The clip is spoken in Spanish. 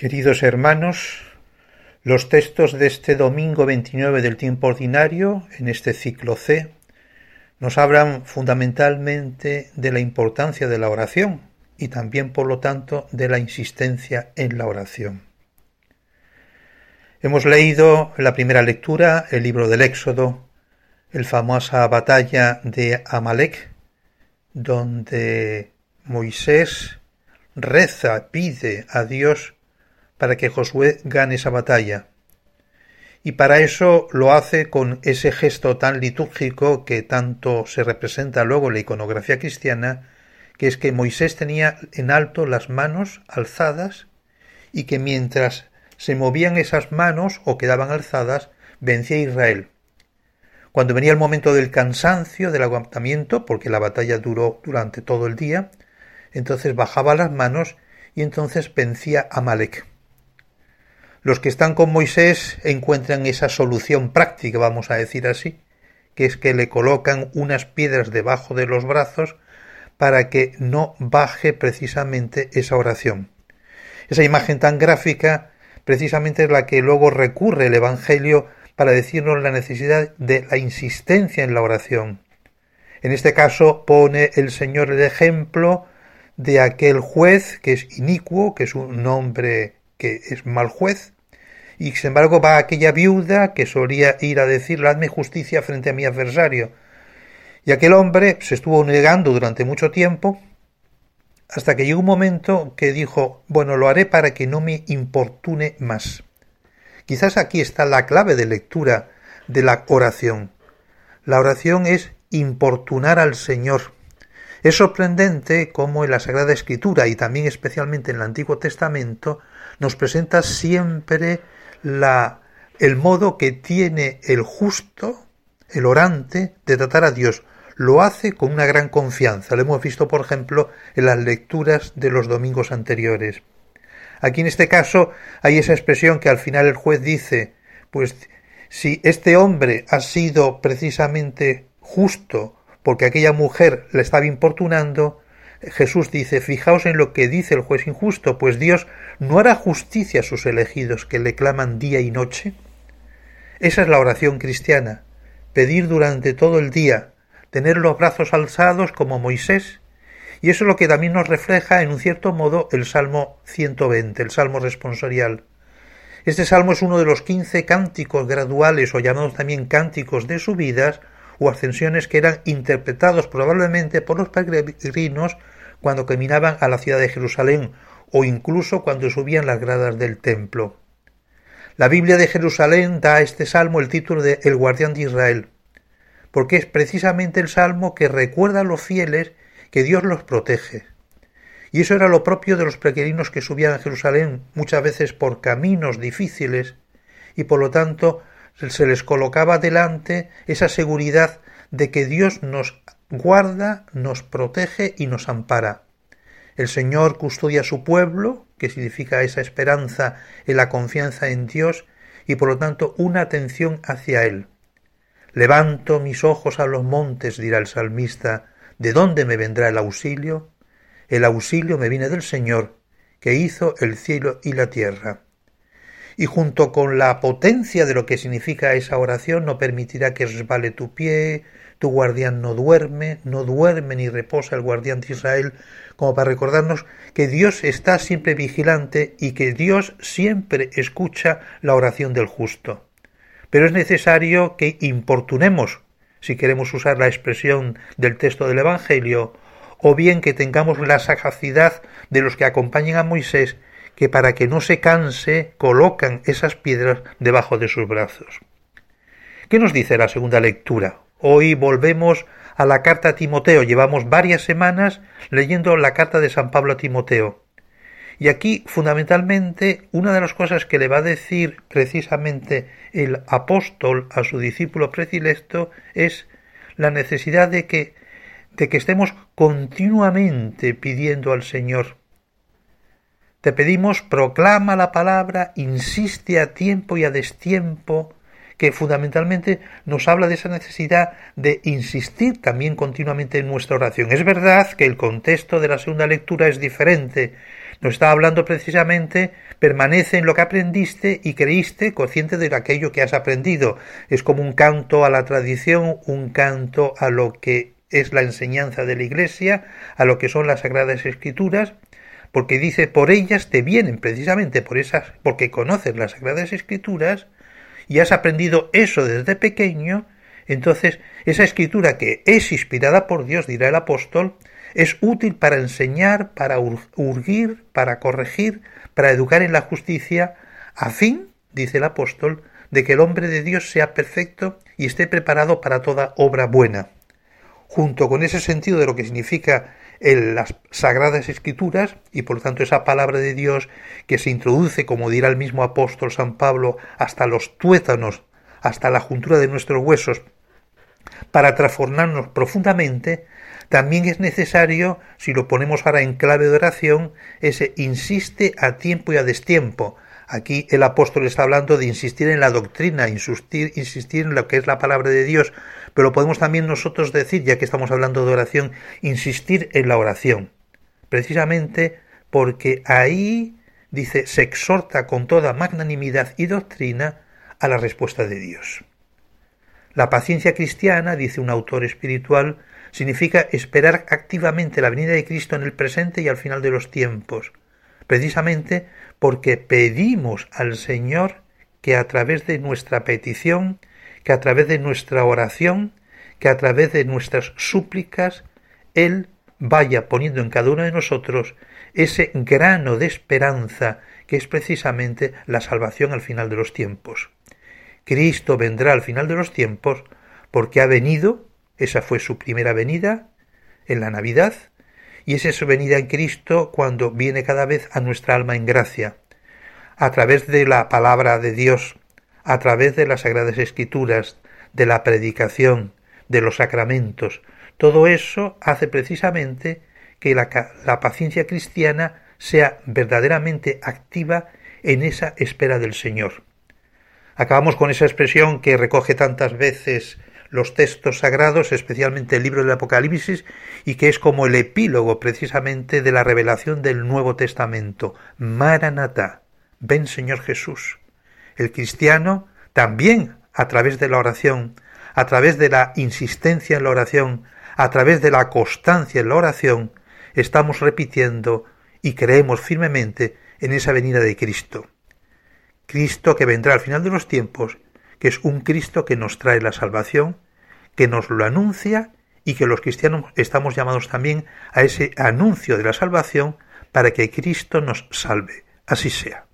Queridos hermanos, los textos de este domingo 29 del tiempo ordinario, en este ciclo C, nos hablan fundamentalmente de la importancia de la oración y también, por lo tanto, de la insistencia en la oración. Hemos leído en la primera lectura el libro del Éxodo, el famosa batalla de Amalek, donde Moisés reza, pide a Dios para que Josué gane esa batalla. Y para eso lo hace con ese gesto tan litúrgico que tanto se representa luego en la iconografía cristiana, que es que Moisés tenía en alto las manos alzadas y que mientras se movían esas manos o quedaban alzadas, vencía Israel. Cuando venía el momento del cansancio, del aguantamiento, porque la batalla duró durante todo el día, entonces bajaba las manos y entonces vencía a Malek. Los que están con Moisés encuentran esa solución práctica, vamos a decir así, que es que le colocan unas piedras debajo de los brazos para que no baje precisamente esa oración. Esa imagen tan gráfica precisamente es la que luego recurre el Evangelio para decirnos la necesidad de la insistencia en la oración. En este caso pone el Señor el ejemplo de aquel juez que es inicuo, que es un hombre que es mal juez, y sin embargo va aquella viuda que solía ir a decirle hazme justicia frente a mi adversario. Y aquel hombre se estuvo negando durante mucho tiempo, hasta que llegó un momento que dijo bueno, lo haré para que no me importune más. Quizás aquí está la clave de lectura de la oración. La oración es importunar al Señor. Es sorprendente cómo en la Sagrada Escritura y también especialmente en el Antiguo Testamento nos presenta siempre la, el modo que tiene el justo, el orante, de tratar a Dios. Lo hace con una gran confianza. Lo hemos visto, por ejemplo, en las lecturas de los domingos anteriores. Aquí en este caso hay esa expresión que al final el juez dice, pues si este hombre ha sido precisamente justo porque aquella mujer le estaba importunando, Jesús dice, fijaos en lo que dice el juez injusto, pues Dios no hará justicia a sus elegidos que le claman día y noche. Esa es la oración cristiana, pedir durante todo el día, tener los brazos alzados como Moisés, y eso es lo que también nos refleja en un cierto modo el Salmo 120, el Salmo responsorial. Este salmo es uno de los quince cánticos graduales o llamados también cánticos de subidas o ascensiones que eran interpretados probablemente por los peregrinos cuando caminaban a la ciudad de Jerusalén o incluso cuando subían las gradas del templo. La Biblia de Jerusalén da a este salmo el título de El guardián de Israel, porque es precisamente el salmo que recuerda a los fieles que Dios los protege. Y eso era lo propio de los peregrinos que subían a Jerusalén muchas veces por caminos difíciles y por lo tanto se les colocaba delante esa seguridad de que Dios nos guarda, nos protege y nos ampara. El Señor custodia a su pueblo, que significa esa esperanza en la confianza en Dios y por lo tanto una atención hacia Él. Levanto mis ojos a los montes, dirá el salmista, ¿de dónde me vendrá el auxilio? El auxilio me viene del Señor, que hizo el cielo y la tierra y junto con la potencia de lo que significa esa oración no permitirá que resbale tu pie, tu guardián no duerme, no duerme ni reposa el guardián de Israel, como para recordarnos que Dios está siempre vigilante y que Dios siempre escucha la oración del justo. Pero es necesario que importunemos, si queremos usar la expresión del texto del Evangelio, o bien que tengamos la sagacidad de los que acompañan a Moisés que para que no se canse colocan esas piedras debajo de sus brazos. ¿Qué nos dice la segunda lectura? Hoy volvemos a la carta a Timoteo. Llevamos varias semanas leyendo la carta de San Pablo a Timoteo. Y aquí, fundamentalmente, una de las cosas que le va a decir precisamente el apóstol a su discípulo predilecto es la necesidad de que, de que estemos continuamente pidiendo al Señor te pedimos, proclama la palabra, insiste a tiempo y a destiempo, que fundamentalmente nos habla de esa necesidad de insistir también continuamente en nuestra oración. Es verdad que el contexto de la segunda lectura es diferente. Nos está hablando precisamente, permanece en lo que aprendiste y creíste, consciente de aquello que has aprendido. Es como un canto a la tradición, un canto a lo que es la enseñanza de la Iglesia, a lo que son las Sagradas Escrituras, porque dice, por ellas te vienen, precisamente por esas, porque conoces las Sagradas Escrituras y has aprendido eso desde pequeño, entonces esa escritura que es inspirada por Dios, dirá el apóstol, es útil para enseñar, para urgir, para corregir, para educar en la justicia, a fin, dice el apóstol, de que el hombre de Dios sea perfecto y esté preparado para toda obra buena. Junto con ese sentido de lo que significa en las sagradas escrituras y por tanto esa palabra de Dios que se introduce, como dirá el mismo apóstol San Pablo, hasta los tuétanos, hasta la juntura de nuestros huesos, para transformarnos profundamente, también es necesario, si lo ponemos ahora en clave de oración, ese insiste a tiempo y a destiempo. Aquí el apóstol está hablando de insistir en la doctrina, insistir, insistir en lo que es la palabra de Dios, pero podemos también nosotros decir, ya que estamos hablando de oración, insistir en la oración. Precisamente porque ahí, dice, se exhorta con toda magnanimidad y doctrina a la respuesta de Dios. La paciencia cristiana, dice un autor espiritual, significa esperar activamente la venida de Cristo en el presente y al final de los tiempos, precisamente porque pedimos al Señor que a través de nuestra petición, que a través de nuestra oración, que a través de nuestras súplicas, Él vaya poniendo en cada uno de nosotros ese grano de esperanza que es precisamente la salvación al final de los tiempos. Cristo vendrá al final de los tiempos porque ha venido esa fue su primera venida en la Navidad y es su venida en Cristo cuando viene cada vez a nuestra alma en gracia, a través de la palabra de Dios, a través de las Sagradas Escrituras, de la predicación, de los sacramentos. Todo eso hace precisamente que la paciencia cristiana sea verdaderamente activa en esa espera del Señor. Acabamos con esa expresión que recoge tantas veces los textos sagrados, especialmente el libro del Apocalipsis, y que es como el epílogo precisamente de la revelación del Nuevo Testamento. Maranatá, ven Señor Jesús. El cristiano también a través de la oración, a través de la insistencia en la oración, a través de la constancia en la oración, estamos repitiendo y creemos firmemente en esa venida de Cristo. Cristo que vendrá al final de los tiempos que es un Cristo que nos trae la salvación, que nos lo anuncia y que los cristianos estamos llamados también a ese anuncio de la salvación para que Cristo nos salve. Así sea.